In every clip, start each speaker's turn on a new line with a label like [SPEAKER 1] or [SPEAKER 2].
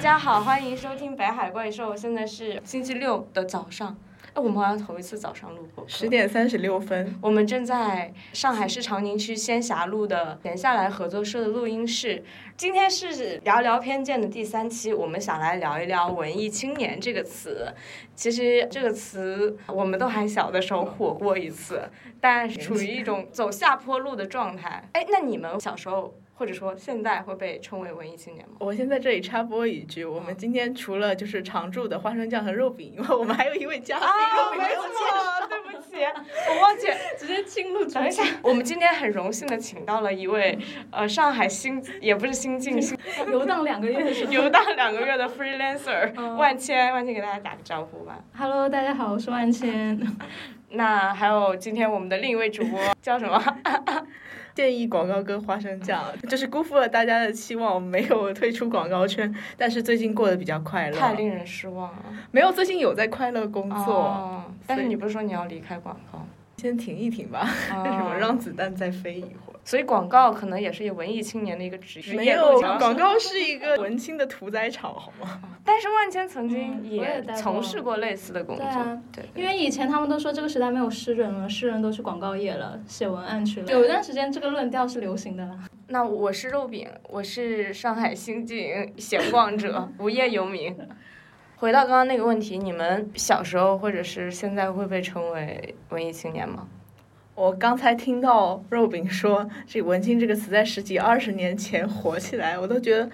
[SPEAKER 1] 家好，欢迎收听《北海怪兽》。现在是星期六的早上，哎，我们好像头一次早上录播。
[SPEAKER 2] 十点三十六分，
[SPEAKER 1] 我们正在上海市长宁区仙霞路的闲下来合作社的录音室。今天是聊聊偏见的第三期，我们想来聊一聊“文艺青年”这个词。其实这个词我们都还小的时候火过一次，但处于一种走下坡路的状态。哎，那你们小时候？或者说现在会被称为文艺青年吗？
[SPEAKER 2] 我先在这里插播一句，我们今天除了就是常驻的花生酱和肉饼，因为我们还有一位嘉宾，
[SPEAKER 1] 没错，对不起，我忘记 直接进入。等一下，我们今天很荣幸的请到了一位呃上海新也不是新晋新
[SPEAKER 3] 游荡两个月的
[SPEAKER 1] 游荡两个月的 freelancer 万千，万千给大家打个招呼吧。
[SPEAKER 3] Hello，大家好，我是万千。
[SPEAKER 1] 那还有今天我们的另一位主播叫什么？
[SPEAKER 2] 建议广告跟花生酱，就是辜负了大家的期望，没有退出广告圈，但是最近过得比较快乐。
[SPEAKER 1] 太令人失望了。
[SPEAKER 2] 没有，最近有在快乐工作。
[SPEAKER 1] 但是你不是说你要离开广告？
[SPEAKER 2] 先停一停吧，什么让子弹再飞一会儿。
[SPEAKER 1] 所以广告可能也是文艺青年的一个职业。
[SPEAKER 2] 没有，广告是一个文青的屠宰场，好吗？
[SPEAKER 1] 但是万千曾经也从事过类似的工作。对
[SPEAKER 3] 啊，对。因为以前他们都说这个时代没有诗人了，诗人都去广告业了，写文案去了。有一段时间这个论调是流行的。
[SPEAKER 1] 那我是肉饼，我是上海新晋闲逛者，无业游民。回到刚刚那个问题，你们小时候或者是现在会被称为文艺青年吗？
[SPEAKER 2] 我刚才听到肉饼说这“文青”这个词在十几二十年前火起来，我都觉得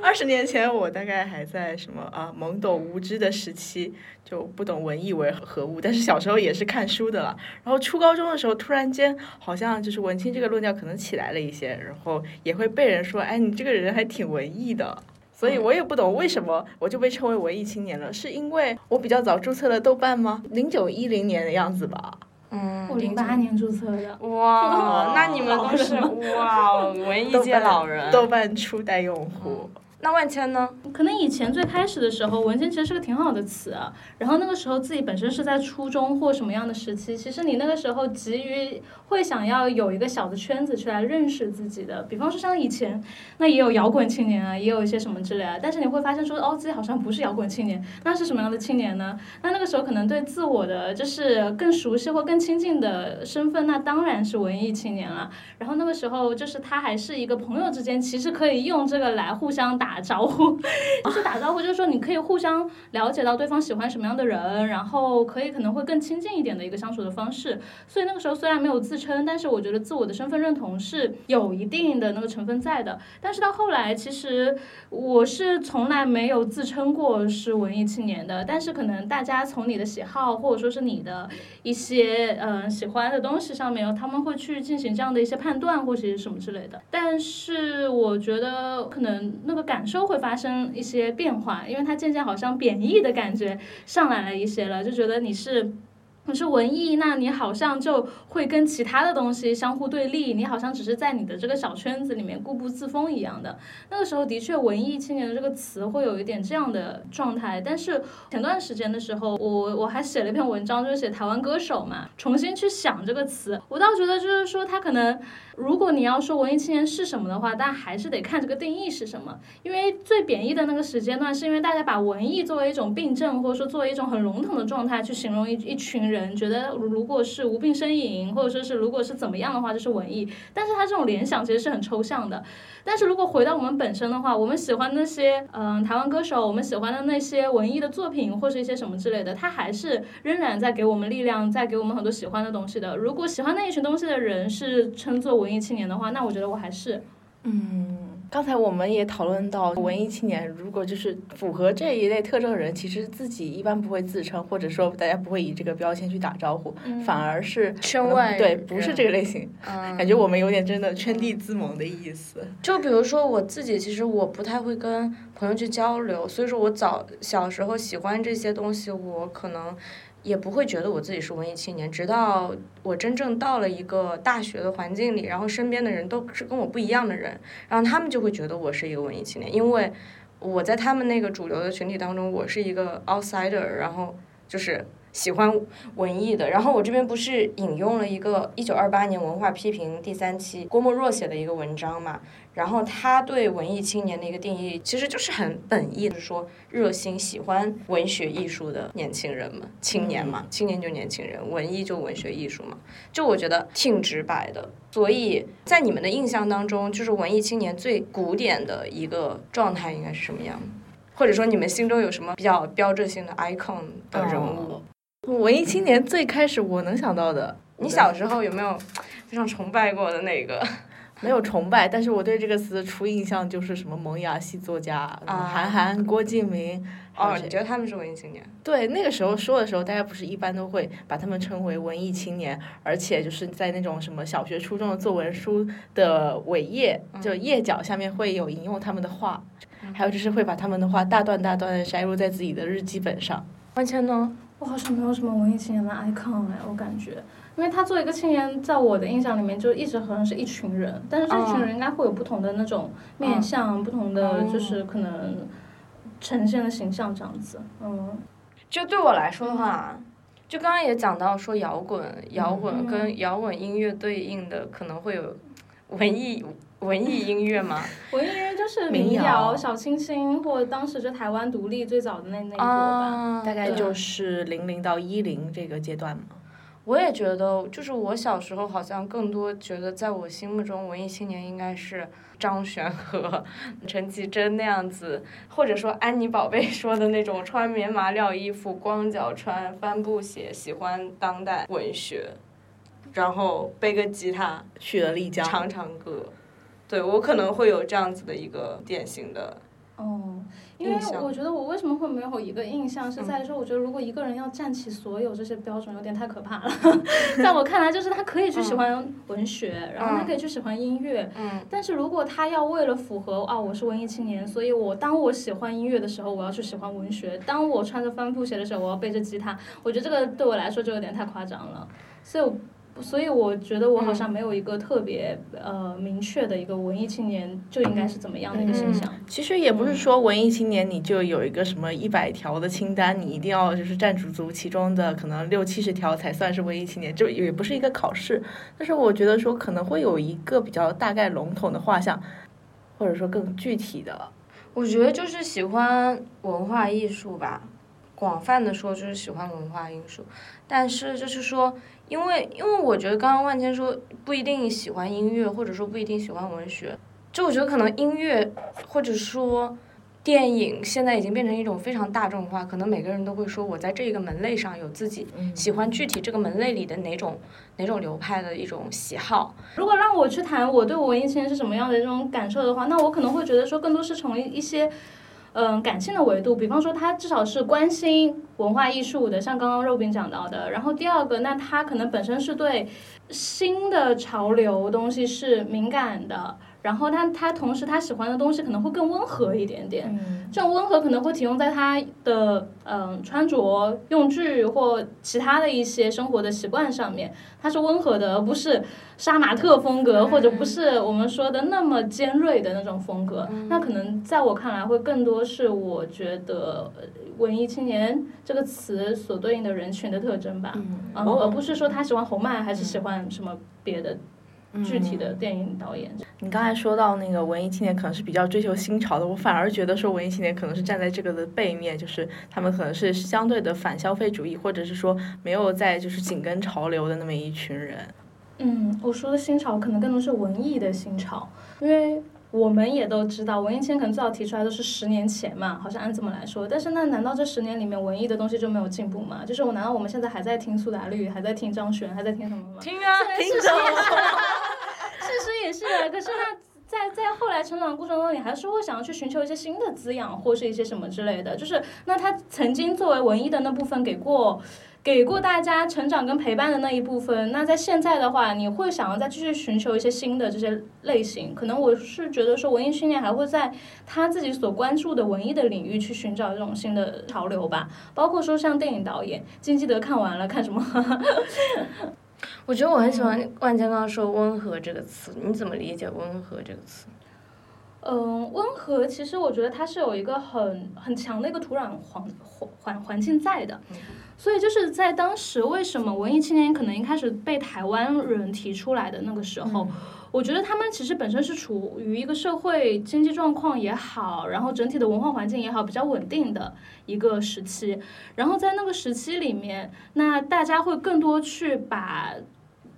[SPEAKER 2] 二十年前我大概还在什么啊懵懂无知的时期，就不懂文艺为何物。但是小时候也是看书的了。然后初高中的时候，突然间好像就是文青这个论调可能起来了一些，然后也会被人说，哎，你这个人还挺文艺的。所以我也不懂为什么我就被称为文艺青年了，是因为我比较早注册了豆瓣吗？零九一零年的样子吧。
[SPEAKER 3] 嗯，我零八年注册的。
[SPEAKER 1] 哇，那你们都是哇文艺界老人，
[SPEAKER 2] 豆瓣初代用户。
[SPEAKER 1] 那万千呢？
[SPEAKER 3] 可能以前最开始的时候，文青其实是个挺好的词啊。然后那个时候自己本身是在初中或什么样的时期，其实你那个时候急于会想要有一个小的圈子去来认识自己的。比方说像以前，那也有摇滚青年啊，也有一些什么之类的。但是你会发现说，哦，自己好像不是摇滚青年，那是什么样的青年呢？那那个时候可能对自我的就是更熟悉或更亲近的身份，那当然是文艺青年了。然后那个时候就是他还是一个朋友之间，其实可以用这个来互相打。打招呼，就是打招呼，就是说你可以互相了解到对方喜欢什么样的人，然后可以可能会更亲近一点的一个相处的方式。所以那个时候虽然没有自称，但是我觉得自我的身份认同是有一定的那个成分在的。但是到后来，其实我是从来没有自称过是文艺青年的。但是可能大家从你的喜好或者说是你的一些嗯喜欢的东西上面，他们会去进行这样的一些判断或者是什么之类的。但是我觉得可能那个感。感受会发生一些变化，因为它渐渐好像贬义的感觉上来了一些了，就觉得你是。可是文艺，那你好像就会跟其他的东西相互对立，你好像只是在你的这个小圈子里面固步自封一样的。那个时候的确，文艺青年的这个词会有一点这样的状态。但是前段时间的时候，我我还写了一篇文章，就是写台湾歌手嘛，重新去想这个词。我倒觉得就是说，他可能，如果你要说文艺青年是什么的话，但还是得看这个定义是什么。因为最贬义的那个时间段，是因为大家把文艺作为一种病症，或者说作为一种很笼统的状态去形容一一群人。人觉得如果是无病呻吟，或者说是如果是怎么样的话，就是文艺。但是他这种联想其实是很抽象的。但是如果回到我们本身的话，我们喜欢那些嗯台湾歌手，我们喜欢的那些文艺的作品，或是一些什么之类的，他还是仍然在给我们力量，在给我们很多喜欢的东西的。如果喜欢那一群东西的人是称作文艺青年的话，那我觉得我还是
[SPEAKER 2] 嗯。刚才我们也讨论到，文艺青年如果就是符合这一类特征的人，其实自己一般不会自称，或者说大家不会以这个标签去打招呼，反而是
[SPEAKER 1] 圈外
[SPEAKER 2] 对，不是这个类型，感觉我们有点真的圈地自萌的意思。
[SPEAKER 1] 就比如说我自己，其实我不太会跟朋友去交流，所以说我早小时候喜欢这些东西，我可能。也不会觉得我自己是文艺青年，直到我真正到了一个大学的环境里，然后身边的人都是跟我不一样的人，然后他们就会觉得我是一个文艺青年，因为我在他们那个主流的群体当中，我是一个 outsider，然后就是喜欢文艺的。然后我这边不是引用了一个一九二八年文化批评第三期郭沫若写的一个文章嘛，然后他对文艺青年的一个定义其实就是很本意，就是说热心喜欢文学艺术的年轻人们，青年嘛，青年就年轻人，文艺就文学艺术嘛，就我觉得挺直白的。所以在你们的印象当中，就是文艺青年最古典的一个状态应该是什么样？或者说你们心中有什么比较标志性的 icon 的人物？
[SPEAKER 2] 文艺青年最开始我能想到的，
[SPEAKER 1] 你小时候有没有非常崇拜过的那个？
[SPEAKER 2] 没有崇拜，但是我对这个词的初印象就是什么萌芽系作家，韩寒、郭敬明。
[SPEAKER 1] 哦，你觉得他们是文艺青年？
[SPEAKER 2] 对，那个时候说的时候，大家不是一般都会把他们称为文艺青年，而且就是在那种什么小学、初中的作文书的尾页，就页角下面会有引用他们的话，还有就是会把他们的话大段大段的摘录在自己的日记本上。
[SPEAKER 1] 完全呢？
[SPEAKER 3] 我好像没有什么文艺青年的 icon 哎，我感觉，因为他作为一个青年，在我的印象里面就一直好像是一群人，但是这群人应该会有不同的那种面相，不同的就是可能呈现的形象这样子。嗯，
[SPEAKER 1] 就对我来说的话，就刚刚也讲到说摇滚，摇滚跟摇滚音乐对应的可能会有文艺。文艺音乐吗？
[SPEAKER 3] 文艺音乐就是民谣、小清新，或者当时就台湾独立最早的那那一波吧，
[SPEAKER 2] 大概就是零零到一零这个阶段嘛。
[SPEAKER 1] 我也觉得，就是我小时候好像更多觉得，在我心目中文艺青年应该是张悬和 陈绮贞那样子，或者说安妮宝贝 说的那种穿棉麻料衣服、光脚穿帆布鞋、喜欢当代文学，然后背个吉他
[SPEAKER 2] 去了丽江
[SPEAKER 1] 唱唱歌。对我可能会有这样子的一个典型的
[SPEAKER 3] 哦，因为我觉得我为什么会没有一个印象是在说，我觉得如果一个人要站起所有这些标准，有点太可怕了。在我看来，就是他可以去喜欢文学，然后他可以去喜欢音乐，
[SPEAKER 1] 嗯，
[SPEAKER 3] 但是如果他要为了符合啊，我是文艺青年，所以我当我喜欢音乐的时候，我要去喜欢文学；当我穿着帆布鞋的时候，我要背着吉他。我觉得这个对我来说就有点太夸张了，所以。所以我觉得我好像没有一个特别呃明确的一个文艺青年就应该是怎么样的一个形象。
[SPEAKER 2] 其实也不是说文艺青年你就有一个什么一百条的清单，你一定要就是占足足其中的可能六七十条才算是文艺青年，就也不是一个考试。但是我觉得说可能会有一个比较大概笼统的画像，或者说更具体的。
[SPEAKER 1] 我觉得就是喜欢文化艺术吧，广泛的说就是喜欢文化艺术，但是就是说。因为，因为我觉得刚刚万千说不一定喜欢音乐，或者说不一定喜欢文学，就我觉得可能音乐或者说电影现在已经变成一种非常大众化，可能每个人都会说我在这个门类上有自己喜欢具体这个门类里的哪种哪种流派的一种喜好。
[SPEAKER 3] 如果让我去谈我对文艺青年是什么样的这种感受的话，那我可能会觉得说更多是从一些。嗯，感性的维度，比方说他至少是关心文化艺术的，像刚刚肉饼讲到的。然后第二个，那他可能本身是对新的潮流东西是敏感的。然后他他同时他喜欢的东西可能会更温和一点点，这种温和可能会体用在他的嗯穿着用具或其他的一些生活的习惯上面，他是温和的，而不是杀马特风格，或者不是我们说的那么尖锐的那种风格。那可能在我看来会更多是我觉得文艺青年这个词所对应的人群的特征吧，嗯，而不是说他喜欢侯麦还是喜欢什么别的。具体的电影导演，
[SPEAKER 2] 你刚才说到那个文艺青年可能是比较追求新潮的，我反而觉得说文艺青年可能是站在这个的背面，就是他们可能是相对的反消费主义，或者是说没有在就是紧跟潮流的那么一群人。
[SPEAKER 3] 嗯，我说的新潮可能更多是文艺的新潮，因为。我们也都知道，文艺青年可能最早提出来都是十年前嘛，好像按这么来说。但是那难道这十年里面文艺的东西就没有进步吗？就是我难道我们现在还在听苏打绿，还在听张悬，还在听什么吗？
[SPEAKER 1] 听啊，听
[SPEAKER 3] 着。事实也是，可是那在在后来成长过程中，你还是会想要去寻求一些新的滋养，或是一些什么之类的。就是那他曾经作为文艺的那部分给过。给过大家成长跟陪伴的那一部分，那在现在的话，你会想要再继续寻求一些新的这些类型？可能我是觉得说，文艺青年还会在他自己所关注的文艺的领域去寻找这种新的潮流吧。包括说像电影导演金基德看完了看什么？
[SPEAKER 1] 我觉得我很喜欢万坚刚刚说“温和”这个词，你怎么理解“温和”这个词？
[SPEAKER 3] 嗯，温和其实我觉得它是有一个很很强的一个土壤环环环环境在的，所以就是在当时为什么文艺青年可能一开始被台湾人提出来的那个时候，我觉得他们其实本身是处于一个社会经济状况也好，然后整体的文化环境也好比较稳定的一个时期，然后在那个时期里面，那大家会更多去把。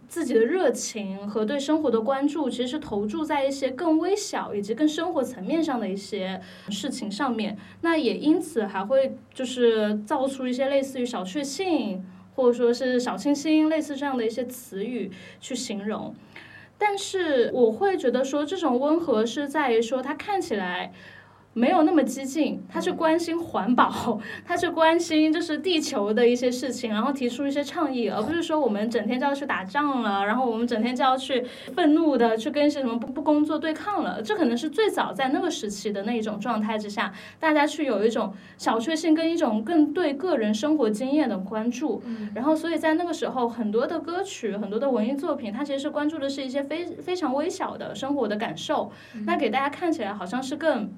[SPEAKER 3] 自己的热情和对生活的关注，其实是投注在一些更微小以及更生活层面上的一些事情上面。那也因此还会就是造出一些类似于小确幸，或者说是小清新，类似这样的一些词语去形容。但是我会觉得说，这种温和是在于说，它看起来。没有那么激进，他去关心环保，他去关心就是地球的一些事情，然后提出一些倡议，而不是说我们整天就要去打仗了，然后我们整天就要去愤怒的去跟一些什么不不工作对抗了。这可能是最早在那个时期的那一种状态之下，大家去有一种小确幸跟一种更对个人生活经验的关注。然后，所以在那个时候，很多的歌曲、很多的文艺作品，它其实是关注的是一些非非常微小的生活的感受，那给大家看起来好像是更。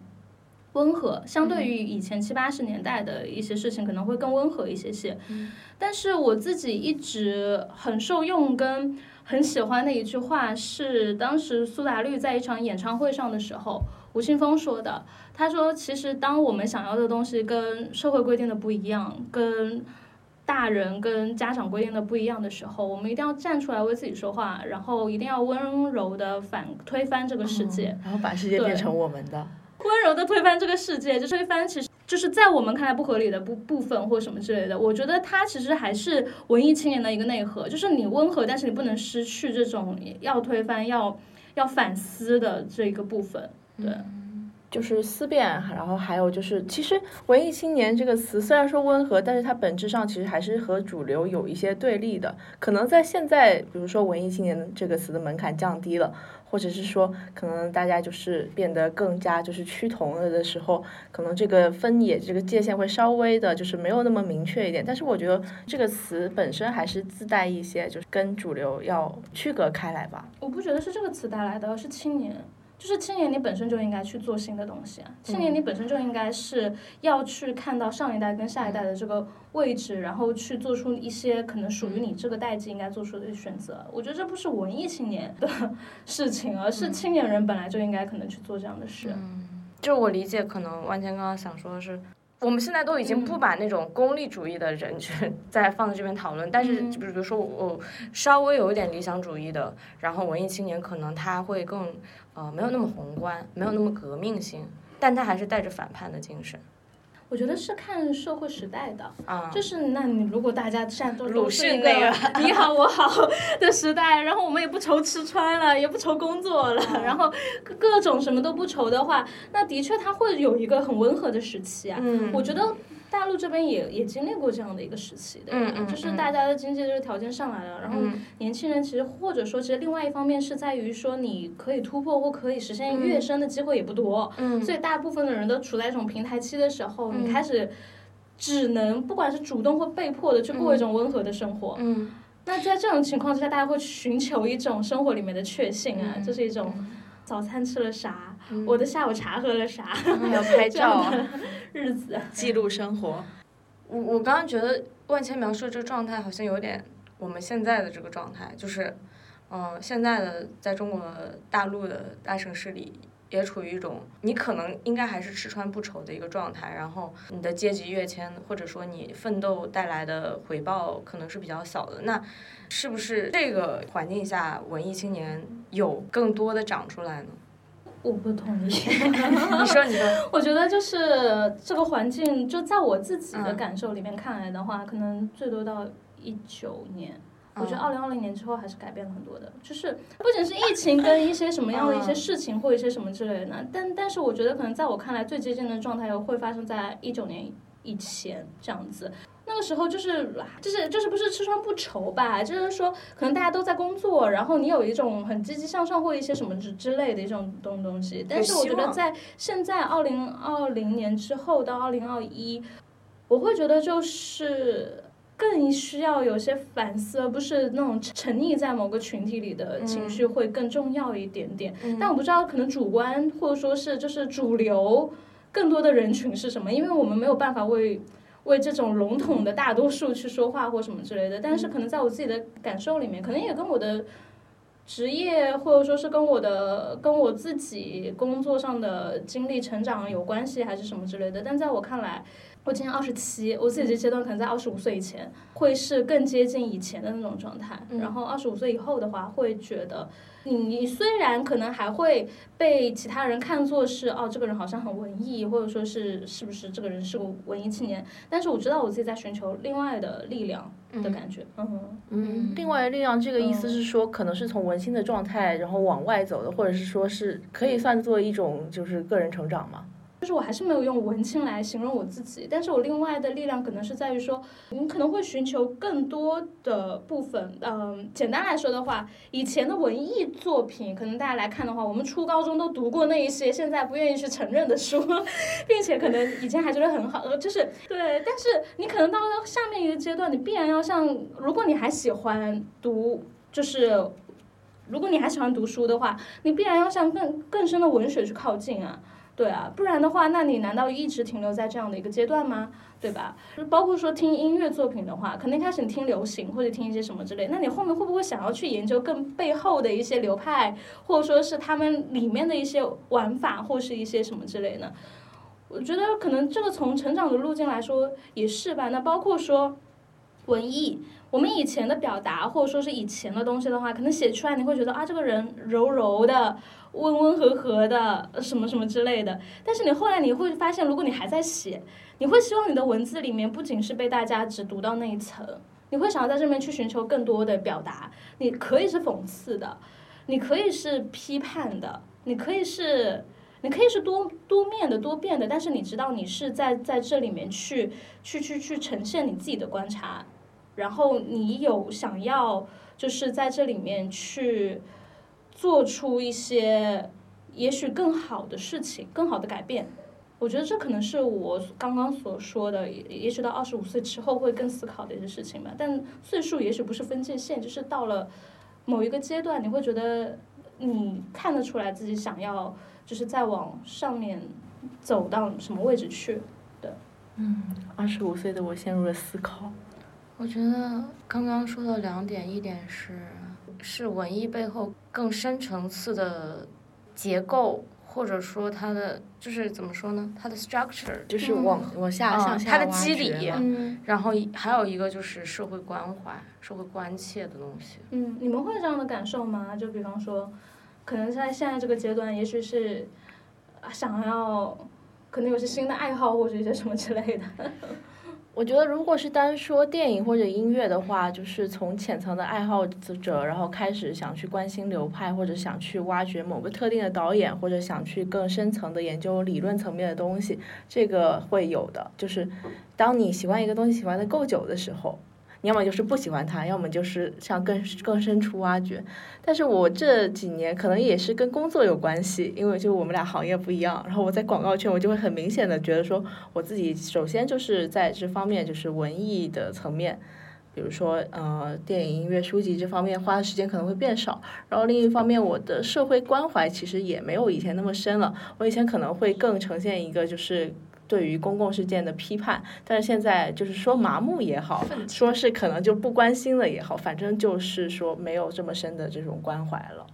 [SPEAKER 3] 温和，相对于以前七八十年代的一些事情，可能会更温和一些些。但是我自己一直很受用跟很喜欢的一句话是，当时苏打绿在一场演唱会上的时候，吴青峰说的。他说：“其实当我们想要的东西跟社会规定的不一样，跟大人跟家长规定的不一样的时候，我们一定要站出来为自己说话，然后一定要温柔的反推翻这个世界，
[SPEAKER 2] 然后把世界变成我们的。”
[SPEAKER 3] 温柔的推翻这个世界，就推翻其实就是在我们看来不合理的部部分或什么之类的。我觉得它其实还是文艺青年的一个内核，就是你温和，但是你不能失去这种要推翻、要要反思的这一个部分。对，
[SPEAKER 2] 就是思辨。然后还有就是，其实文艺青年这个词虽然说温和，但是它本质上其实还是和主流有一些对立的。可能在现在，比如说文艺青年这个词的门槛降低了。或者是说，可能大家就是变得更加就是趋同了的时候，可能这个分野这个界限会稍微的，就是没有那么明确一点。但是我觉得这个词本身还是自带一些，就是跟主流要区隔开来吧。
[SPEAKER 3] 我不觉得是这个词带来的，是青年。就是青年，你本身就应该去做新的东西啊！青年，你本身就应该是要去看到上一代跟下一代的这个位置，然后去做出一些可能属于你这个代际应该做出的选择。我觉得这不是文艺青年的事情，而是青年人本来就应该可能去做这样的事。
[SPEAKER 1] 嗯，就我理解，可能万千刚刚想说的是。我们现在都已经不把那种功利主义的人群再放在这边讨论，但是就比如说我稍微有一点理想主义的，然后文艺青年可能他会更呃没有那么宏观，没有那么革命性，但他还是带着反叛的精神。
[SPEAKER 3] 我觉得是看社会时代的，
[SPEAKER 1] 啊，
[SPEAKER 3] 就是那你如果大家现在都
[SPEAKER 1] 鲁迅那个
[SPEAKER 3] 你好我好的时代，然后我们也不愁吃穿了，也不愁工作了，然后各种什么都不愁的话，那的确他会有一个很温和的时期啊。
[SPEAKER 1] 嗯，
[SPEAKER 3] 我觉得。大陆这边也也经历过这样的一个时期的，就是大家的经济这个条件上来了，然后年轻人其实或者说其实另外一方面是在于说你可以突破或可以实现跃升的机会也不多，所以大部分的人都处在一种平台期的时候，你开始只能不管是主动或被迫的去过一种温和的生活。那在这种情况之下，大家会寻求一种生活里面的确信啊，这是一种早餐吃了啥。我的下午茶喝了啥？
[SPEAKER 2] 还有拍 照，
[SPEAKER 3] 日子
[SPEAKER 2] 记录生活。
[SPEAKER 1] 我我刚刚觉得万千描述的这个状态好像有点我们现在的这个状态，就是，嗯，现在的在中国大陆的大城市里，也处于一种你可能应该还是吃穿不愁的一个状态，然后你的阶级跃迁或者说你奋斗带来的回报可能是比较小的。那是不是这个环境下文艺青年有更多的长出来呢？
[SPEAKER 3] 我不同意。你
[SPEAKER 1] 说，你说。
[SPEAKER 3] 我觉得就是这个环境，就在我自己的感受里面看来的话，可能最多到一九年。我觉得二零二零年之后还是改变了很多的，就是不仅是疫情跟一些什么样的一些事情或一些什么之类的，但但是我觉得可能在我看来最接近的状态会发生在一九年以前这样子。那个时候就是就是就是不是吃穿不愁吧，就是说可能大家都在工作，然后你有一种很积极向上或一些什么之之类的一种东东西。但是我觉得在现在二零二零年之后到二零二一，我会觉得就是更需要有些反思，而不是那种沉溺在某个群体里的情绪会更重要一点点。但我不知道，可能主观或者说是就是主流更多的人群是什么，因为我们没有办法为为这种笼统的大多数去说话或什么之类的。但是可能在我自己的感受里面，可能也跟我的职业或者说是跟我的跟我自己工作上的经历成长有关系，还是什么之类的。但在我看来。我今年二十七，我自己这阶段可能在二十五岁以前会是更接近以前的那种状态，然后二十五岁以后的话，会觉得你虽然可能还会被其他人看作是哦，这个人好像很文艺，或者说是是不是这个人是个文艺青年，但是我知道我自己在寻求另外的力量的感觉，嗯
[SPEAKER 2] 嗯，另外的力量这个意思是说，可能是从文心的状态然后往外走的，或者是说是可以算作一种就是个人成长吗？
[SPEAKER 3] 就是我还是没有用文青来形容我自己，但是我另外的力量可能是在于说，你可能会寻求更多的部分。嗯，简单来说的话，以前的文艺作品，可能大家来看的话，我们初高中都读过那一些现在不愿意去承认的书，并且可能以前还觉得很好，呃，就是对。但是你可能到了下面一个阶段，你必然要像，如果你还喜欢读，就是如果你还喜欢读书的话，你必然要向更更深的文学去靠近啊。对啊，不然的话，那你难道一直停留在这样的一个阶段吗？对吧？就包括说听音乐作品的话，可能一开始你听流行或者听一些什么之类，那你后面会不会想要去研究更背后的一些流派，或者说是他们里面的一些玩法，或是一些什么之类呢？我觉得可能这个从成长的路径来说也是吧。那包括说文艺，我们以前的表达或者说是以前的东西的话，可能写出来你会觉得啊，这个人柔柔的。温温和和的什么什么之类的，但是你后来你会发现，如果你还在写，你会希望你的文字里面不仅是被大家只读到那一层，你会想要在这边去寻求更多的表达。你可以是讽刺的，你可以是批判的，你可以是，你可以是多多面的、多变的。但是你知道，你是在在这里面去去去去呈现你自己的观察，然后你有想要就是在这里面去。做出一些也许更好的事情，更好的改变，我觉得这可能是我刚刚所说的，也许到二十五岁之后会更思考的一些事情吧。但岁数也许不是分界线，就是到了某一个阶段，你会觉得你看得出来自己想要就是再往上面走到什么位置去的。
[SPEAKER 2] 嗯，二十五岁的我陷入了思考。
[SPEAKER 1] 我觉得刚刚说的两点，一点是。是文艺背后更深层次的结构，或者说它的就是怎么说呢？它的 structure
[SPEAKER 2] 就是往往下向下
[SPEAKER 1] 它的基底，然后还有一个就是社会关怀、社会关切的东西。
[SPEAKER 3] 嗯，你们会有这样的感受吗？就比方说，可能在现在这个阶段，也许是想要，可能有些新的爱好或者一些什么之类的。
[SPEAKER 2] 我觉得，如果是单说电影或者音乐的话，就是从浅层的爱好者，然后开始想去关心流派，或者想去挖掘某个特定的导演，或者想去更深层的研究理论层面的东西，这个会有的。就是当你喜欢一个东西喜欢的够久的时候。你要么就是不喜欢他，要么就是向更更深处挖掘。但是我这几年可能也是跟工作有关系，因为就我们俩行业不一样。然后我在广告圈，我就会很明显的觉得说，我自己首先就是在这方面就是文艺的层面，比如说呃电影、音乐、书籍这方面花的时间可能会变少。然后另一方面，我的社会关怀其实也没有以前那么深了。我以前可能会更呈现一个就是。对于公共事件的批判，但是现在就是说麻木也好，说是可能就不关心了也好，反正就是说没有这么深的这种关怀了。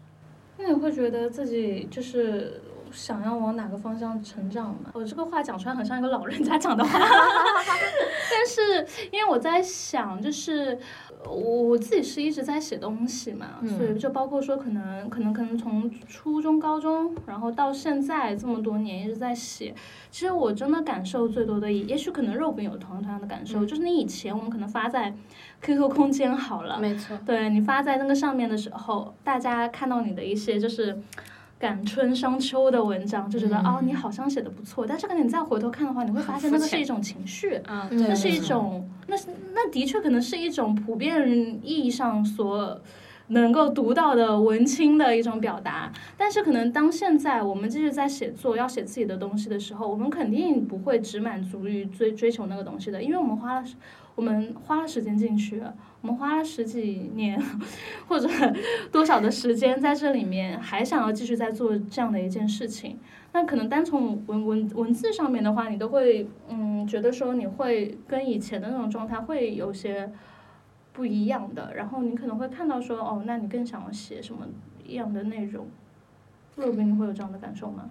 [SPEAKER 3] 那你会觉得自己就是想要往哪个方向成长嘛？我这个话讲出来很像一个老人家讲的话，但是因为我在想，就是。我我自己是一直在写东西嘛，所以就包括说可能可能可能从初中高中，然后到现在这么多年一直在写。其实我真的感受最多的，也许可能肉饼有同同样的感受，就是你以前我们可能发在 QQ 空间好了，
[SPEAKER 1] 没错，
[SPEAKER 3] 对你发在那个上面的时候，大家看到你的一些就是。感春伤秋的文章，就觉得哦，你好像写的不错，但是可能你再回头看的话，你会发现那个是一种情绪，那是一种，那是那的确可能是一种普遍意义上所能够读到的文青的一种表达。但是可能当现在我们继续在写作，要写自己的东西的时候，我们肯定不会只满足于追追求那个东西的，因为我们花了我们花了时间进去，我们花了十几年或者多少的时间在这里面，还想要继续在做这样的一件事情。那可能单从文文文字上面的话，你都会嗯觉得说你会跟以前的那种状态会有些不一样的，然后你可能会看到说哦，那你更想要写什么样的内容？若冰，你会有这样的感受吗？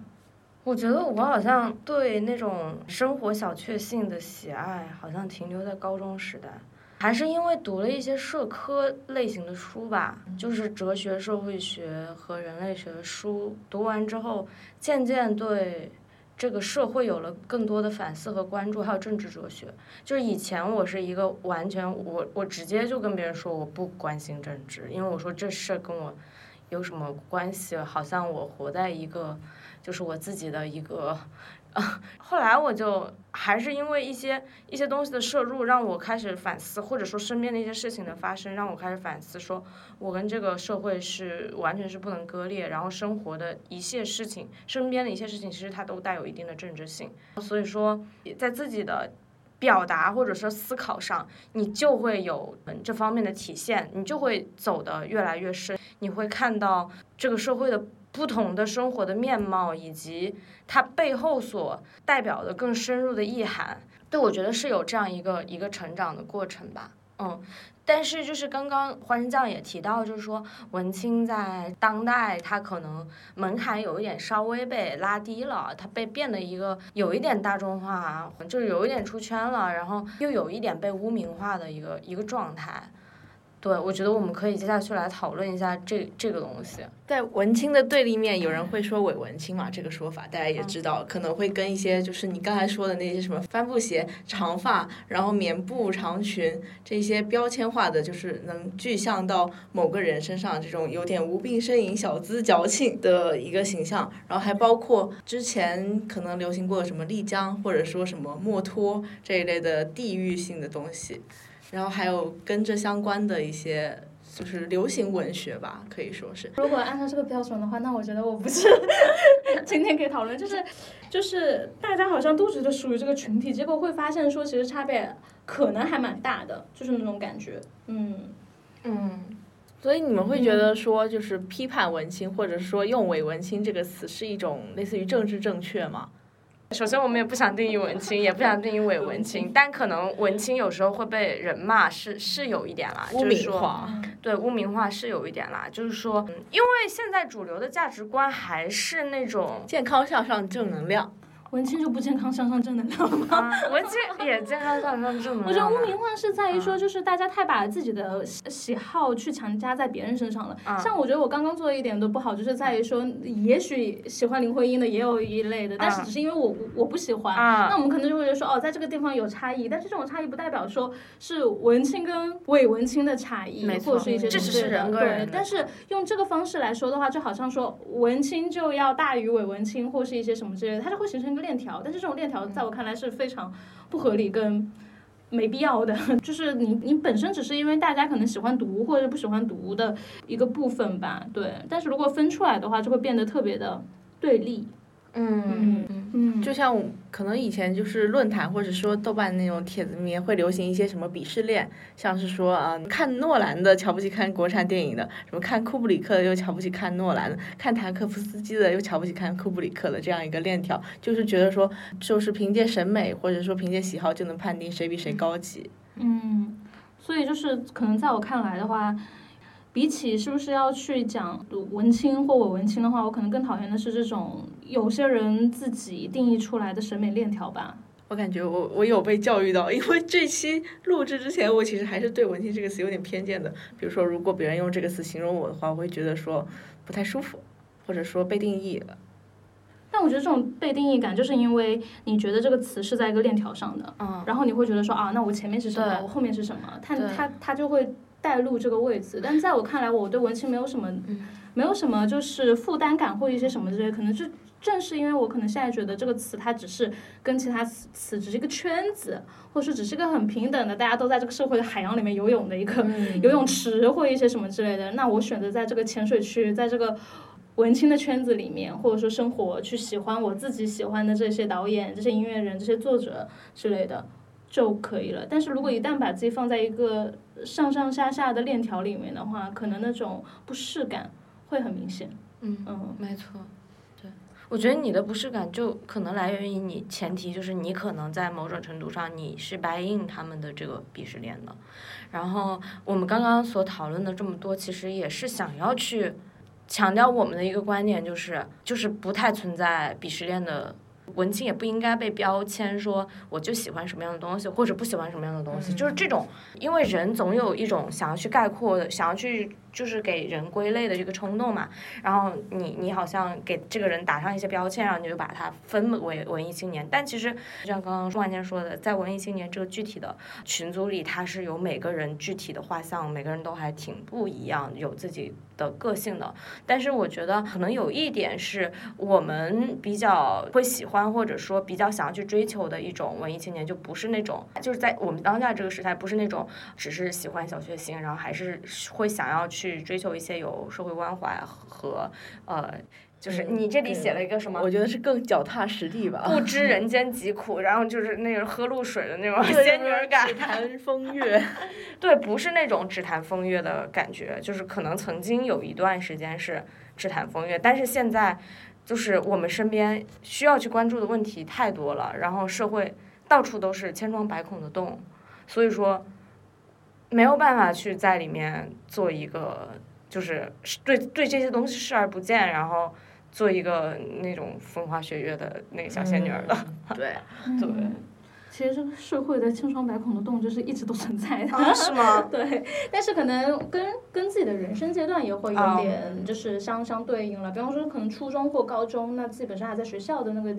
[SPEAKER 1] 我觉得我好像对那种生活小确幸的喜爱，好像停留在高中时代，还是因为读了一些社科类型的书吧，就是哲学、社会学和人类学的书。读完之后，渐渐对这个社会有了更多的反思和关注，还有政治哲学。就是以前我是一个完全我我直接就跟别人说我不关心政治，因为我说这事跟我有什么关系？好像我活在一个。就是我自己的一个，呃，后来我就还是因为一些一些东西的摄入，让我开始反思，或者说身边的一些事情的发生，让我开始反思，说我跟这个社会是完全是不能割裂，然后生活的一切事情，身边的一些事情，其实它都带有一定的政治性，所以说在自己的表达或者说思考上，你就会有这方面的体现，你就会走得越来越深，你会看到这个社会的。不同的生活的面貌，以及它背后所代表的更深入的意涵，对我觉得是有这样一个一个成长的过程吧。嗯，但是就是刚刚花生酱也提到，就是说文青在当代，它可能门槛有一点稍微被拉低了，它被变得一个有一点大众化，就是有一点出圈了，然后又有一点被污名化的一个一个状态。对，我觉得我们可以接下去来讨论一下这这个东西。
[SPEAKER 2] 在文青的对立面，有人会说伪文青嘛？这个说法大家也知道，可能会跟一些就是你刚才说的那些什么帆布鞋、长发，然后棉布长裙这些标签化的，就是能具象到某个人身上这种有点无病呻吟、小资矫情的一个形象。然后还包括之前可能流行过什么丽江，或者说什么墨脱这一类的地域性的东西。然后还有跟这相关的一些，就是流行文学吧，可以说是。
[SPEAKER 3] 如果按照这个标准的话，那我觉得我不是 今天可以讨论，就是就是大家好像都觉得属于这个群体，结果会发现说其实差别可能还蛮大的，就是那种感觉。嗯
[SPEAKER 1] 嗯，
[SPEAKER 2] 所以你们会觉得说，就是批判文青，或者说用伪文青这个词，是一种类似于政治正确吗？
[SPEAKER 1] 首先，我们也不想定义文青，也不想定义伪文青，但可能文青有时候会被人骂，是是有一点啦，就是说，对污名化是有一点啦，就是说，因为现在主流的价值观还是那种
[SPEAKER 2] 健康向上、正能量。
[SPEAKER 3] 文青就不健康向上正能量吗？
[SPEAKER 1] 文青也健康向上正能量。
[SPEAKER 3] 我觉得污名化是在于说，就是大家太把自己的喜好去强加在别人身上了。像我觉得我刚刚做的一点都不好，就是在于说，也许喜欢林徽因的也有一类的，但是只是因为我我不喜欢。那我们可能就会觉得说，哦，在这个地方有差异，但是这种差异不代表说是文青跟伪文青的差异，或者是一些
[SPEAKER 1] 这只是人个人。
[SPEAKER 3] 对，但是用这个方式来说的话，就好像说文青就要大于伪文青，或是一些什么之类的，它就会形成一个。链条，但是这种链条在我看来是非常不合理跟没必要的。就是你你本身只是因为大家可能喜欢读或者不喜欢读的一个部分吧，对。但是如果分出来的话，就会变得特别的对立。
[SPEAKER 1] 嗯
[SPEAKER 3] 嗯嗯，
[SPEAKER 2] 就像可能以前就是论坛或者说豆瓣那种帖子里面会流行一些什么鄙视链，像是说啊，看诺兰的瞧不起看国产电影的，什么看库布里克的又瞧不起看诺兰的，看塔科夫斯基的又瞧不起看库布里克的这样一个链条，就是觉得说就是凭借审美或者说凭借喜好就能判定谁比谁高级。
[SPEAKER 3] 嗯，所以就是可能在我看来的话。比起是不是要去讲文青或伪文青的话，我可能更讨厌的是这种有些人自己定义出来的审美链条吧。
[SPEAKER 2] 我感觉我我有被教育到，因为这期录制之前，我其实还是对文青这个词有点偏见的。比如说，如果别人用这个词形容我的话，我会觉得说不太舒服，或者说被定义了。
[SPEAKER 3] 但我觉得这种被定义感，就是因为你觉得这个词是在一个链条上的，嗯，然后你会觉得说啊，那我前面是什么，我后面是什么，它它它就会。带入这个位置，但在我看来，我对文青没有什么，没有什么就是负担感或一些什么之类，可能就正是因为我可能现在觉得这个词它只是跟其他词词只是一个圈子，或者说只是一个很平等的，大家都在这个社会的海洋里面游泳的一个 游泳池或一些什么之类的，那我选择在这个浅水区，在这个。文青的圈子里面，或者说生活，去喜欢我自己喜欢的这些导演、这些音乐人、这些作者之类的就可以了。但是如果一旦把自己放在一个上上下下的链条里面的话，可能那种不适感会很明显。
[SPEAKER 1] 嗯
[SPEAKER 3] 嗯，
[SPEAKER 1] 没错。对，我觉得你的不适感就可能来源于你前提就是你可能在某种程度上你是白应他们的这个鄙视链的。然后我们刚刚所讨论的这么多，其实也是想要去。强调我们的一个观点就是，就是不太存在鄙视链的文青，也不应该被标签说我就喜欢什么样的东西，或者不喜欢什么样的东西，就是这种，因为人总有一种想要去概括的，想要去。就是给人归类的这个冲动嘛，然后你你好像给这个人打上一些标签，然后你就把他分为文艺青年。但其实就像刚刚万千说的，在文艺青年这个具体的群组里，他是有每个人具体的画像，每个人都还挺不一样，有自己的个性的。但是我觉得可能有一点是我们比较会喜欢或者说比较想要去追求的一种文艺青年，就不是那种就是在我们当下这个时代，不是那种只是喜欢小确幸，然后还是会想要去。去追求一些有社会关怀和呃，就是你这里写了一个什么？
[SPEAKER 2] 我觉得是更脚踏实地吧。
[SPEAKER 1] 不知人间疾苦，然后就是那个喝露水的那种仙女感。
[SPEAKER 2] 只谈风月。
[SPEAKER 1] 对，不是那种只谈风月的感觉，就是可能曾经有一段时间是只谈风月，但是现在就是我们身边需要去关注的问题太多了，然后社会到处都是千疮百孔的洞，所以说。没有办法去在里面做一个，就是对对这些东西视而不见，然后做一个那种风花雪月的那个小仙女儿的。
[SPEAKER 2] 对
[SPEAKER 1] 对，
[SPEAKER 3] 其实这个社会的千疮百孔的洞就是一直都存在的。
[SPEAKER 1] 啊，是吗？
[SPEAKER 3] 对，但是可能跟跟自己的人生阶段也会有点就是相相对应了。比方说，可能初中或高中，那自己本身还在学校的那个。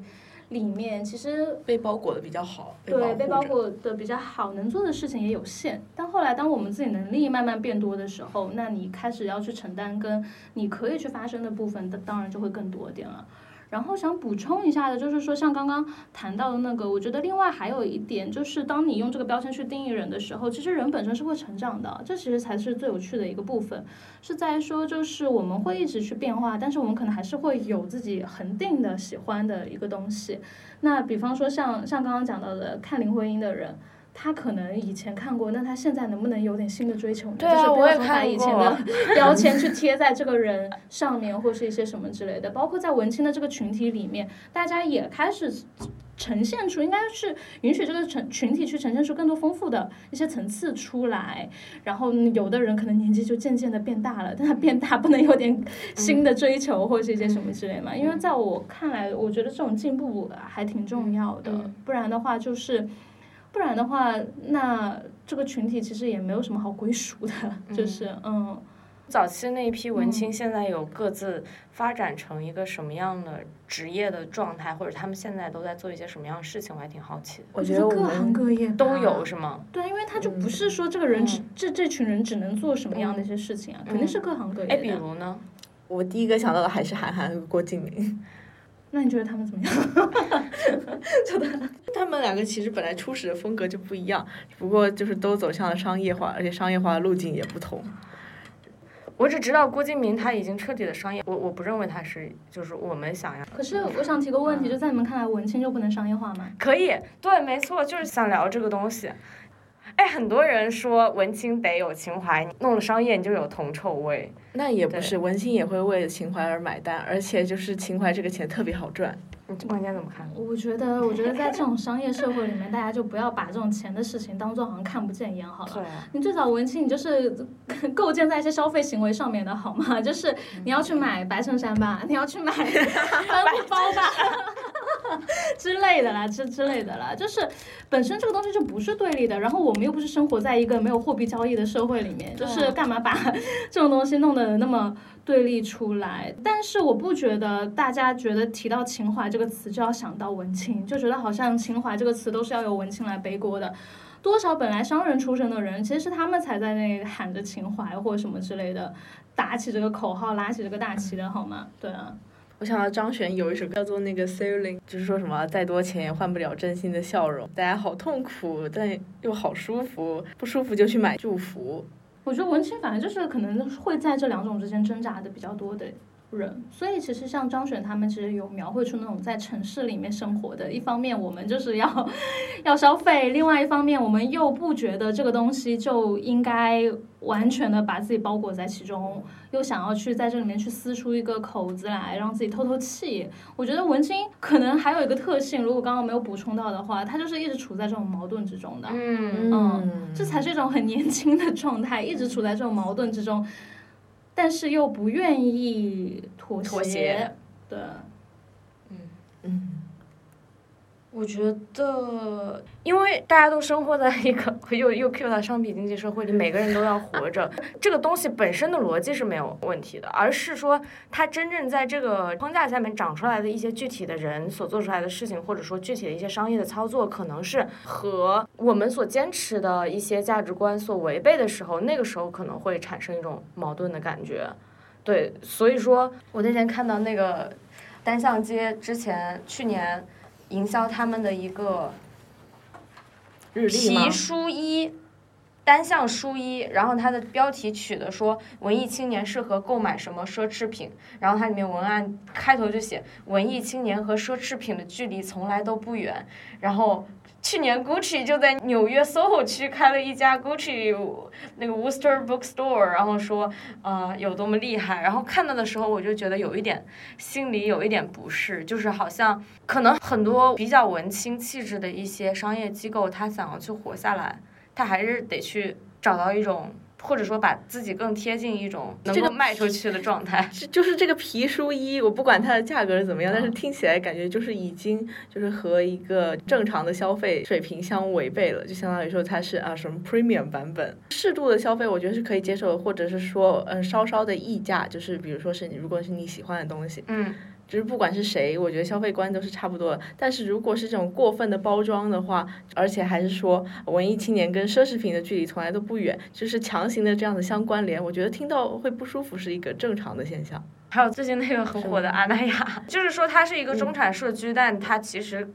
[SPEAKER 3] 里面其实
[SPEAKER 2] 被包裹的比较好，
[SPEAKER 3] 对，被
[SPEAKER 2] 包
[SPEAKER 3] 裹的比较好，能做的事情也有限。但后来，当我们自己能力慢慢变多的时候，那你开始要去承担跟你可以去发生的部分，当然就会更多点了。然后想补充一下的，就是说像刚刚谈到的那个，我觉得另外还有一点，就是当你用这个标签去定义人的时候，其实人本身是会成长的，这其实才是最有趣的一个部分，是在说就是我们会一直去变化，但是我们可能还是会有自己恒定的喜欢的一个东西。那比方说像像刚刚讲到的看林徽因的人。他可能以前看过，那他现在能不能有点新的追求呢？就是不要把以前的 标签去贴在这个人上面，或是一些什么之类的。包括在文青的这个群体里面，大家也开始呈现出，应该是允许这个群群体去呈现出更多丰富的一些层次出来。然后有的人可能年纪就渐渐的变大了，但他变大不能有点新的追求或是一些什么之类嘛？因为在我看来，我觉得这种进步还挺重要的，不然的话就是。不然的话，那这个群体其实也没有什么好归属的，就是嗯。
[SPEAKER 1] 早期那一批文青现在有各自发展成一个什么样的职业的状态，或者他们现在都在做一些什么样的事情，我还挺好奇的。
[SPEAKER 2] 我觉得
[SPEAKER 3] 各行各业
[SPEAKER 1] 都有是吗？
[SPEAKER 3] 对，因为他就不是说这个人只这这群人只能做什么样的一些事情啊，肯定是各行各业。哎，
[SPEAKER 1] 比如呢？
[SPEAKER 2] 我第一个想到的还是韩寒和郭敬明。
[SPEAKER 3] 那你觉得他们怎么样？
[SPEAKER 2] 他们两个其实本来初始的风格就不一样，不过就是都走向了商业化，而且商业化的路径也不同。
[SPEAKER 1] 我只知道郭敬明他已经彻底的商业，我我不认为他是就是我们想要。
[SPEAKER 3] 可是我想提个问题，就在你们看来，文青就不能商业化吗？
[SPEAKER 1] 可以，对，没错，就是想聊这个东西。哎，很多人说文青得有情怀，弄了商业你就有铜臭味。
[SPEAKER 2] 那也不是，文青也会为情怀而买单，而且就是情怀这个钱特别好赚。
[SPEAKER 1] 你观点怎么看？
[SPEAKER 3] 我觉得，我觉得在这种商业社会里面，大家就不要把这种钱的事情当做好像看不见一样好了。
[SPEAKER 1] 对。
[SPEAKER 3] 你最早文青，你就是构建在一些消费行为上面的好吗？就是你要去买白衬衫吧，你要去买 帆布包吧。之类的啦，之之类的啦，就是本身这个东西就不是对立的，然后我们又不是生活在一个没有货币交易的社会里面，就是干嘛把 这种东西弄得那么对立出来？但是我不觉得大家觉得提到情怀这个词就要想到文青，就觉得好像情怀这个词都是要由文青来背锅的。多少本来商人出身的人，其实是他们才在那喊着情怀或者什么之类的，打起这个口号，拉起这个大旗的好吗？对啊。
[SPEAKER 2] 我想到张悬有一首歌叫做那个 Sailing，就是说什么再多钱也换不了真心的笑容，大家好痛苦，但又好舒服，不舒服就去买祝福。
[SPEAKER 3] 我觉得文青反正就是可能会在这两种之间挣扎的比较多的。人，所以其实像张悬他们其实有描绘出那种在城市里面生活的，一方面我们就是要要消费，另外一方面我们又不觉得这个东西就应该完全的把自己包裹在其中，又想要去在这里面去撕出一个口子来让自己透透气。我觉得文青可能还有一个特性，如果刚刚没有补充到的话，他就是一直处在这种矛盾之中的。
[SPEAKER 1] 嗯
[SPEAKER 3] 嗯，这才是一种很年轻的状态，一直处在这种矛盾之中。但是又不愿意妥
[SPEAKER 1] 妥协，
[SPEAKER 3] 对，
[SPEAKER 1] 嗯嗯，我觉得，因为大家都生活在一个 又又 Q 到商品经济社会里，每个人都要活着，这个东西本身的逻辑是没有问题的，而是说它真正在这个框架下面长出来的一些具体的人所做出来的事情，或者说具体的一些商业的操作，可能是和我们所坚持的一些价值观所违背的时候，那个时候可能会产生一种矛盾的感觉。对，所以说我那天看到那个单向街之前去年。营销他们的一个皮书衣，单向书衣，然后它的标题取的说文艺青年适合购买什么奢侈品，然后它里面文案开头就写文艺青年和奢侈品的距离从来都不远，然后。去年 Gucci 就在纽约 SOHO 区开了一家 Gucci 那个 Wooster Bookstore，然后说呃有多么厉害，然后看到的时候我就觉得有一点心里有一点不适，就是好像可能很多比较文青气质的一些商业机构，他想要去活下来，他还是得去找到一种。或者说把自己更贴近一种能够卖出去的状态，
[SPEAKER 2] 就是这个皮书衣，我不管它的价格是怎么样，但是听起来感觉就是已经就是和一个正常的消费水平相违背了，就相当于说它是啊什么 premium 版本，适度的消费我觉得是可以接受，或者是说嗯稍稍的溢价，就是比如说是你如果是你喜欢的东西，
[SPEAKER 1] 嗯。
[SPEAKER 2] 就是不管是谁，我觉得消费观都是差不多的。但是如果是这种过分的包装的话，而且还是说文艺青年跟奢侈品的距离从来都不远，就是强行的这样的相关联，我觉得听到会不舒服是一个正常的现象。
[SPEAKER 1] 还有最近那个很火的阿那亚，就是说它是一个中产社区，但它其实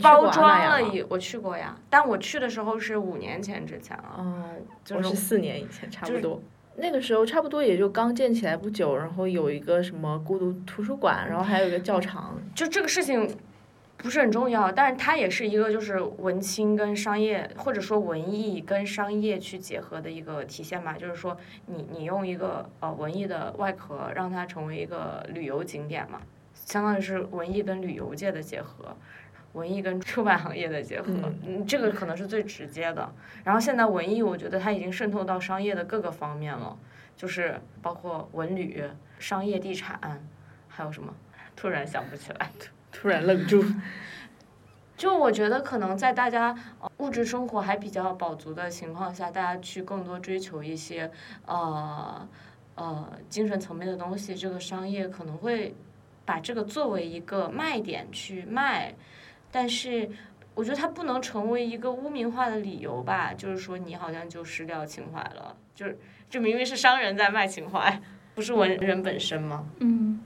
[SPEAKER 1] 包装了一，我去过呀，但我去的时候是五年前之前了，
[SPEAKER 2] 哦，
[SPEAKER 1] 就
[SPEAKER 2] 是四年以前差不多。那个时候差不多也就刚建起来不久，然后有一个什么孤独图书馆，然后还有一个教场。
[SPEAKER 1] 就这个事情不是很重要，但是它也是一个就是文青跟商业或者说文艺跟商业去结合的一个体现嘛。就是说你你用一个呃文艺的外壳让它成为一个旅游景点嘛，相当于是文艺跟旅游界的结合。文艺跟出版行业的结合，嗯，这个可能是最直接的。然后现在文艺，我觉得它已经渗透到商业的各个方面了，就是包括文旅、商业地产，还有什么？突然想不起来，
[SPEAKER 2] 突然愣住。
[SPEAKER 1] 就我觉得，可能在大家物质生活还比较饱足的情况下，大家去更多追求一些呃呃精神层面的东西，这个商业可能会把这个作为一个卖点去卖。但是，我觉得它不能成为一个污名化的理由吧？就是说，你好像就失掉情怀了，就是这明明是商人在卖情怀，不是文人本身吗？
[SPEAKER 3] 嗯，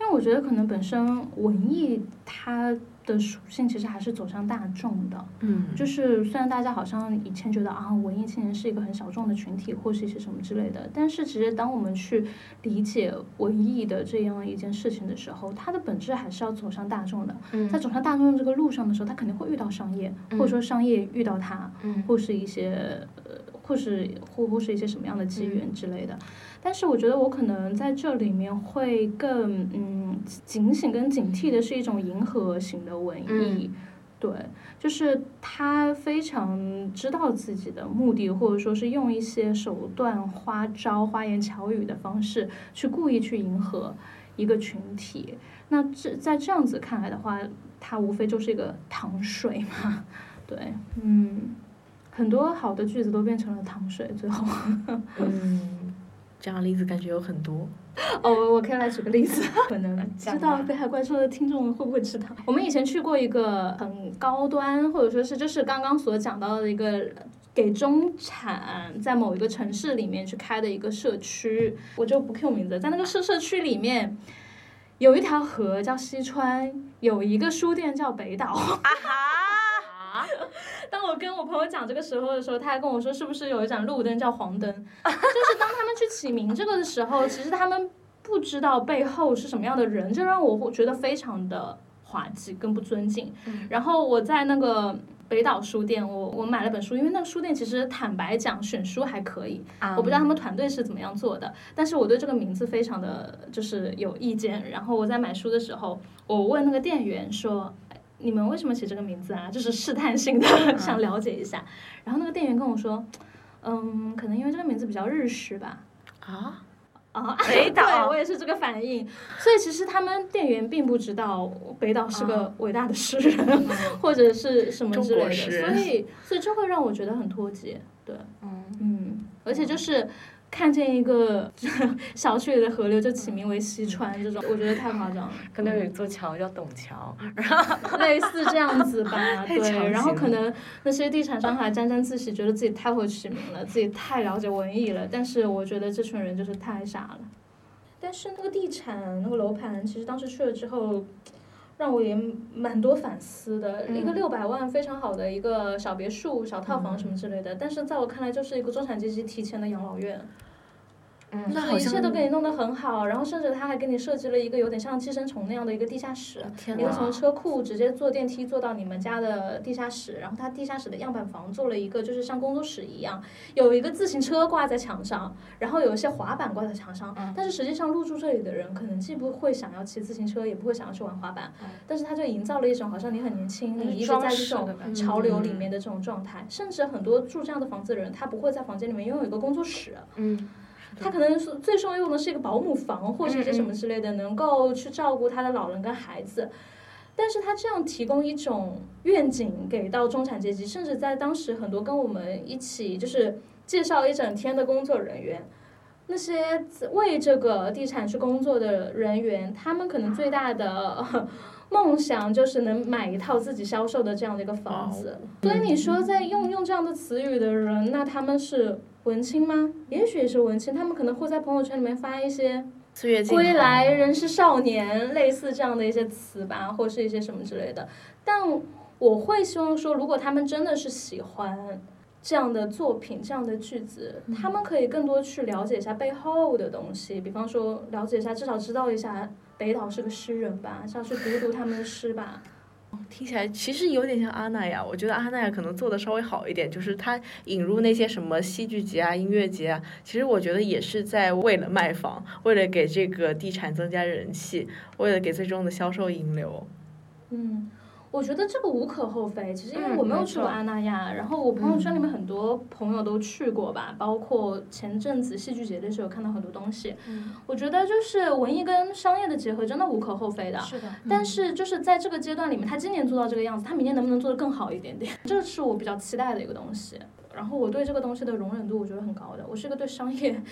[SPEAKER 3] 因为我觉得可能本身文艺它。的属性其实还是走向大众的，
[SPEAKER 2] 嗯，
[SPEAKER 3] 就是虽然大家好像以前觉得啊，文艺青年是一个很小众的群体，或是一些什么之类的，但是其实当我们去理解文艺的这样一件事情的时候，它的本质还是要走向大众的。在走向大众的这个路上的时候，它肯定会遇到商业，或者说商业遇到他，或是一些呃，或是或或是一些什么样的机缘之类的。但是我觉得我可能在这里面会更嗯警醒跟警惕的是一种迎合型的文艺，对，就是他非常知道自己的目的，或者说是用一些手段、花招、花言巧语的方式去故意去迎合一个群体。那这在这样子看来的话，他无非就是一个糖水嘛，对，嗯，很多好的句子都变成了糖水，最后，
[SPEAKER 2] 嗯。这样例子感觉有很多。
[SPEAKER 3] 哦，我可以来举个例子，可能知道北海怪兽的听众会不会知道？我们以前去过一个很高端，或者说是就是刚刚所讲到的一个给中产在某一个城市里面去开的一个社区，我就不 Q 名字，在那个社社区里面有一条河叫西川，有一个书店叫北岛。
[SPEAKER 1] 啊哈！
[SPEAKER 3] 当我跟我朋友讲这个时候的时候，他还跟我说，是不是有一盏路灯叫黄灯？就是当他们去起名这个的时候，其实他们不知道背后是什么样的人，这让我觉得非常的滑稽跟不尊敬。然后我在那个。北岛书店，我我买了本书，因为那个书店其实坦白讲选书还可以，我不知道他们团队是怎么样做的，但是我对这个名字非常的就是有意见。然后我在买书的时候，我问那个店员说：“你们为什么起这个名字啊？”就是试探性的 想了解一下。然后那个店员跟我说：“嗯，可能因为这个名字比较日式吧。”
[SPEAKER 2] 啊。
[SPEAKER 3] 啊，北岛，我也是这个反应。所以其实他们店员并不知道北岛是个伟大的诗人，或者是什么之类的。所以，所以这会让我觉得很脱节。对，嗯嗯，而且就是。看见一个 小区里的河流就起名为西川，这种我觉得太夸张了。
[SPEAKER 1] 可能有一座桥叫董桥，
[SPEAKER 3] 类似这样子吧。对，然后可能那些地产商还沾沾自喜，觉得自己太会取名了，自己太了解文艺了。但是我觉得这群人就是太傻了。但是那个地产那个楼盘，其实当时去了之后，让我也蛮多反思的。一个六百万非常好的一个小别墅、小套房什么之类的，但是在我看来就是一个中产阶级提前的养老院。
[SPEAKER 2] 嗯，
[SPEAKER 3] 一切都给你弄得很好，然后甚至他还给你设计了一个有点像寄生虫那样的一个地下室，你能从车库直接坐电梯坐到你们家的地下室，然后他地下室的样板房做了一个就是像工作室一样，有一个自行车挂在墙上，然后有一些滑板挂在墙上，但是实际上入住这里的人可能既不会想要骑自行车，也不会想要去玩滑板，但是他就营造了一种好像你很年轻，你一直在这种潮流里面的这种状态，甚至很多住这样的房子的人，他不会在房间里面拥有一个工作室，
[SPEAKER 1] 嗯。
[SPEAKER 3] 他可能是最受用的是一个保姆房或者一些什么之类的，能够去照顾他的老人跟孩子。但是他这样提供一种愿景给到中产阶级，甚至在当时很多跟我们一起就是介绍一整天的工作人员，那些为这个地产去工作的人员，他们可能最大的 梦想就是能买一套自己销售的这样的一个房子。所以你说在用用这样的词语的人，那他们是。文青吗？也许也是文青，他们可能会在朋友圈里面发一些“归来仍是少年”类似这样的一些词吧，或是一些什么之类的。但我会希望说，如果他们真的是喜欢这样的作品、这样的句子，他们可以更多去了解一下背后的东西，比方说了解一下，至少知道一下北岛是个诗人吧，想去读读他们的诗吧。
[SPEAKER 2] 听起来其实有点像阿那亚，我觉得阿那亚可能做的稍微好一点，就是他引入那些什么戏剧节啊、音乐节啊，其实我觉得也是在为了卖房，为了给这个地产增加人气，为了给最终的销售引流。
[SPEAKER 3] 嗯。我觉得这个无可厚非，其实因为我没有去过阿那亚，然后我朋友圈里面很多朋友都去过吧，包括前阵子戏剧节的时候看到很多东西。我觉得就是文艺跟商业的结合真的无可厚非的。
[SPEAKER 1] 是的。
[SPEAKER 3] 但是就是在这个阶段里面，他今年做到这个样子，他明年能不能做得更好一点点？这是我比较期待的一个东西。然后我对这个东西的容忍度我觉得很高的，我是个对商业。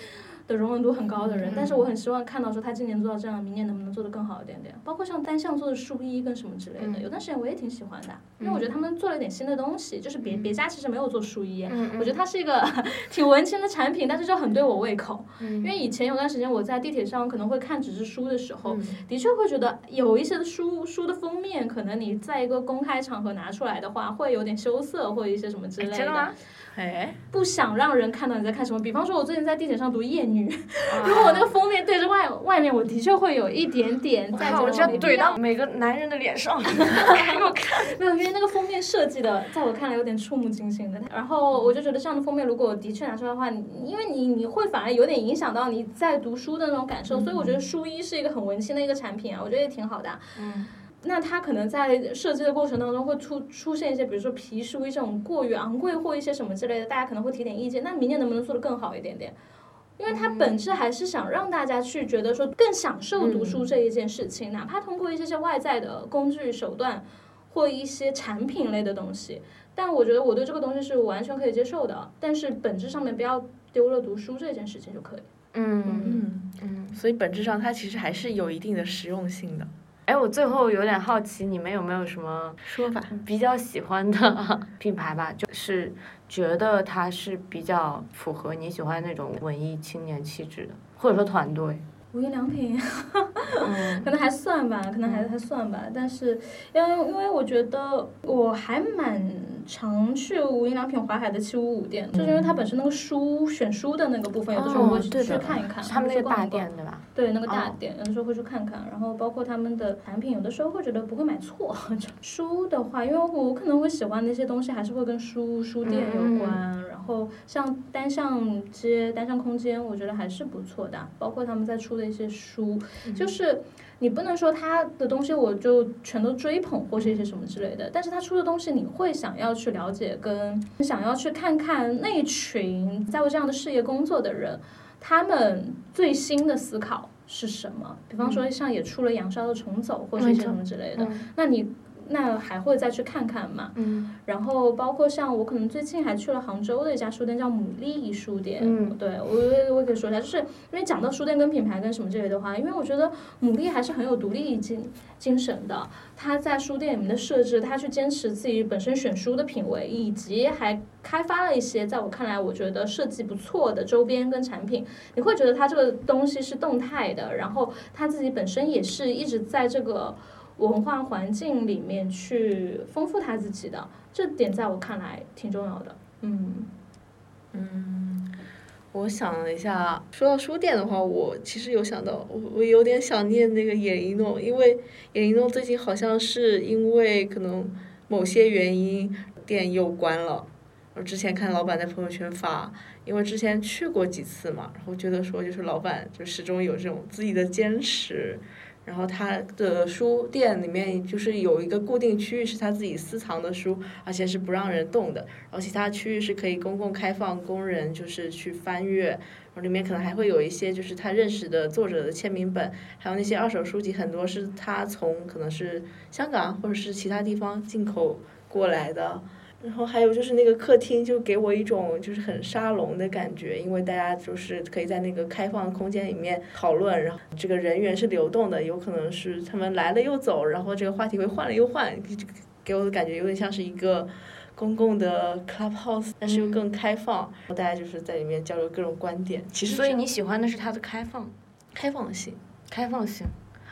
[SPEAKER 3] 的容忍度很高的人，但是我很希望看到说他今年做到这样，明年能不能做得更好一点点？包括像单向做的书衣跟什么之类的，有段时间我也挺喜欢的，因为我觉得他们做了一点新的东西，就是别别家其实没有做书衣，我觉得它是一个 挺文青的产品，但是就很对我胃口。因为以前有段时间我在地铁上可能会看纸质书的时候，的确会觉得有一些书书的封面，可能你在一个公开场合拿出来的话，会有点羞涩或者一些什么之类的。
[SPEAKER 2] 哎，
[SPEAKER 3] 不想让人看到你在看什么。比方说，我最近在地铁上读《夜女》，如果我那个封面对着外外面，我的确会有一点点在这
[SPEAKER 1] 里怼到每个男人的脸上。给我看，
[SPEAKER 3] 没有，因为那个封面设计的，在我看来有点触目惊心的。然后我就觉得这样的封面，如果的确拿出来的话，因为你你会反而有点影响到你在读书的那种感受，所以我觉得书衣是一个很文青的一个产品啊，我觉得也挺好的。
[SPEAKER 1] 嗯。
[SPEAKER 3] 那它可能在设计的过程当中会出出现一些，比如说皮书这种过于昂贵或一些什么之类的，大家可能会提点意见。那明年能不能做得更好一点点？因为它本质还是想让大家去觉得说更享受读书这一件事情，哪怕通过一些些外在的工具手段或一些产品类的东西。但我觉得我对这个东西是完全可以接受的，但是本质上面不要丢了读书这件事情就可以。
[SPEAKER 1] 嗯
[SPEAKER 2] 嗯嗯，所以本质上它其实还是有一定的实用性的。
[SPEAKER 1] 哎，我最后有点好奇，你们有没有什么
[SPEAKER 2] 说法
[SPEAKER 1] 比较喜欢的 品牌吧？就是觉得它是比较符合你喜欢那种文艺青年气质的，或者说团队。
[SPEAKER 3] 无印良品，
[SPEAKER 1] 嗯
[SPEAKER 3] 可能还算吧，可能还还算吧。但是，因为因为我觉得我还蛮常去无印良品淮海的七五五店，就是因为它本身那个书选书的那个部分，有的时候我会去看一看，
[SPEAKER 1] 是他们那个大店对吧？
[SPEAKER 3] 对那个大
[SPEAKER 1] 哦
[SPEAKER 3] 店，有的时候会去看看，然后包括他们的产品，有的时候会觉得不会买错。书的话，因为我可能会喜欢的一些东西，还是会跟书书店有关。然后像单向街、单向空间，我觉得还是不错的，包括他们在出的一些书，就是。你不能说他的东西我就全都追捧或是一些什么之类的，但是他出的东西你会想要去了解，跟想要去看看那群在为这样的事业工作的人，他们最新的思考是什么？比方说像也出了杨逍的重走或是一些什么之类的，
[SPEAKER 1] 嗯
[SPEAKER 3] 那你那还会再去看看嘛？
[SPEAKER 1] 嗯
[SPEAKER 3] 然后包括像我可能最近还去了杭州的一家书店，叫牡蛎书店。
[SPEAKER 1] 嗯
[SPEAKER 3] 对我我我可以说一下，就是因为讲到书店跟品牌跟什么之类的话，因为我觉得牡蛎还是很有独立精精神的。他在书店里面的设置，他去坚持自己本身选书的品味，以及还开发了一些在我看来我觉得设计不错的周边跟产品。你会觉得他这个东西是动态的，然后他自己本身也是一直在这个。文化环境里面去丰富他自己的，这点在我看来挺重要的。嗯，嗯
[SPEAKER 2] 我想了一下，说到书店的话，我其实有想到，我我有点想念那个野一诺，因为野一诺最近好像是因为可能某些原因店又关了。我之前看老板在朋友圈发，因为之前去过几次嘛，然后觉得说就是老板就始终有这种自己的坚持，然后他的书店里面就是有一个固定区域是他自己私藏的书，而且是不让人动的，然后其他区域是可以公共开放工人就是去翻阅，然后里面可能还会有一些就是他认识的作者的签名本，还有那些二手书籍，很多是他从可能是香港或者是其他地方进口过来的。然后还有就是那个客厅，就给我一种就是很沙龙的感觉，因为大家就是可以在那个开放空间里面讨论，然后这个人员是流动的，有可能是他们来了又走，然后这个话题会换了又换，给我的感觉有点像是一个公共的 clubhouse，但是又更开放，大家就是在里面交流各种观点。其实
[SPEAKER 1] 所以你喜欢的是它的开放，
[SPEAKER 2] 开放性，
[SPEAKER 1] 开放性，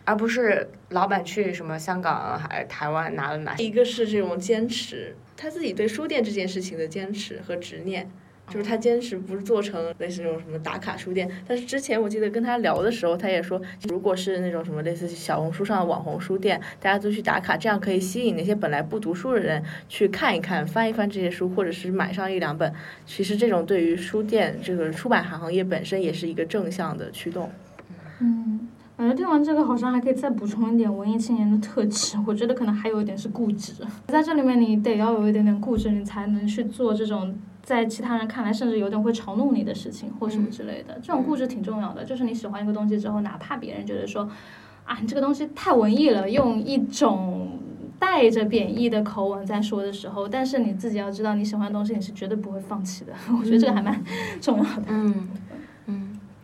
[SPEAKER 1] 而不是老板去什么香港还是台湾拿了哪
[SPEAKER 2] 一个是这种坚持，他自己对书店这件事情的坚持和执念。就是他坚持不是做成类似那种什么打卡书店，但是之前我记得跟他聊的时候，他也说，如果是那种什么类似小红书上的网红书店，大家都去打卡，这样可以吸引那些本来不读书的人去看一看、翻一翻这些书，或者是买上一两本。其实这种对于书店这个出版行业本身也是一个正向的驱动。
[SPEAKER 3] 嗯，感觉听完这个好像还可以再补充一点文艺青年的特质，我觉得可能还有一点是固执，在这里面你得要有一点点固执，你才能去做这种。在其他人看来，甚至有点会嘲弄你的事情或什么之类的，这种固执挺重要的。就是你喜欢一个东西之后，哪怕别人觉得说，啊，你这个东西太文艺了，用一种带着贬义的口吻在说的时候，但是你自己要知道，你喜欢的东西你是绝对不会放弃的。我觉得这个还蛮 重要的。
[SPEAKER 1] 嗯嗯，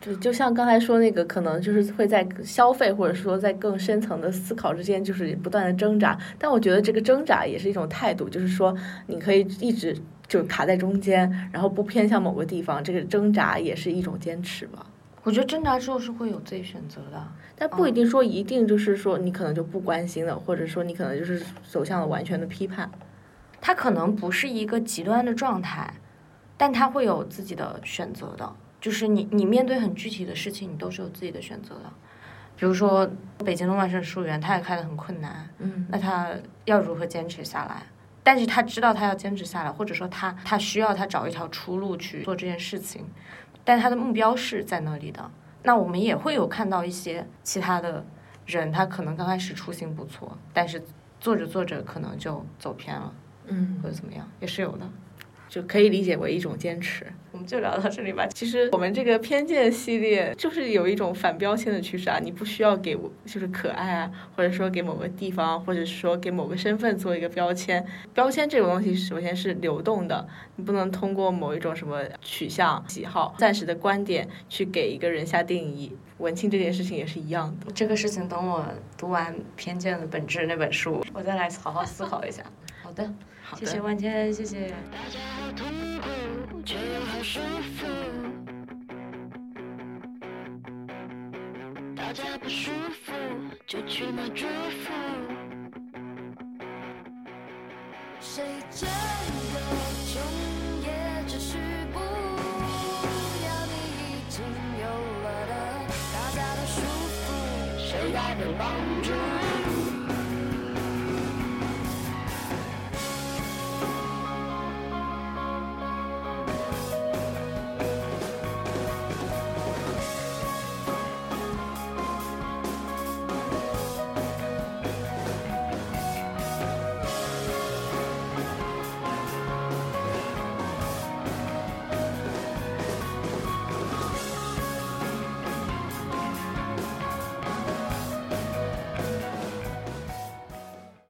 [SPEAKER 2] 就就像刚才说那个，可能就是会在消费或者说在更深层的思考之间，就是不断的挣扎。但我觉得这个挣扎也是一种态度，就是说你可以一直就卡在中间，然后不偏向某个地方，这个挣扎也是一种坚持吧。
[SPEAKER 1] 我觉得挣扎之后是会有自己选择的，
[SPEAKER 2] 但不一定说一定就是说你可能就不关心了，或者说你可能就是走向了完全的批判。
[SPEAKER 1] 它可能不是一个极端的状态，但它会有自己的选择的。就是你你面对很具体的事情，你都是有自己的选择的。比如说北京的万盛书园，它也开得很困难，
[SPEAKER 2] 嗯，
[SPEAKER 1] 那他要如何坚持下来？但是他知道他要坚持下来，或者说他他需要他找一条出路去做这件事情，但他的目标是在那里的。那我们也会有看到一些其他的人，他可能刚开始初心不错，但是做着做着可能就走偏了，
[SPEAKER 2] 嗯，
[SPEAKER 1] 或者怎么样，也是有的。
[SPEAKER 2] 就可以理解为一种坚持。
[SPEAKER 1] 就聊到这里吧。
[SPEAKER 2] 其实我们这个偏见系列就是有一种反标签的趋势啊，你不需要给我就是可爱啊，或者说给某个地方，或者说给某个身份做一个标签。标签这种东西首先是流动的，你不能通过某一种什么取向、喜好、暂时的观点去给一个人下定义。文青这件事情也是一样的。
[SPEAKER 1] 这个事情等我读完《偏见的本质》那本书，我再来好好思考一下。好的，
[SPEAKER 2] 好的
[SPEAKER 1] 谢谢万千，谢谢。
[SPEAKER 4] 大家好痛苦，却又好舒服。大家不舒服就去买祝福。谁真的穷也只是不要你已经有了的大家都舒服，谁来的帮助？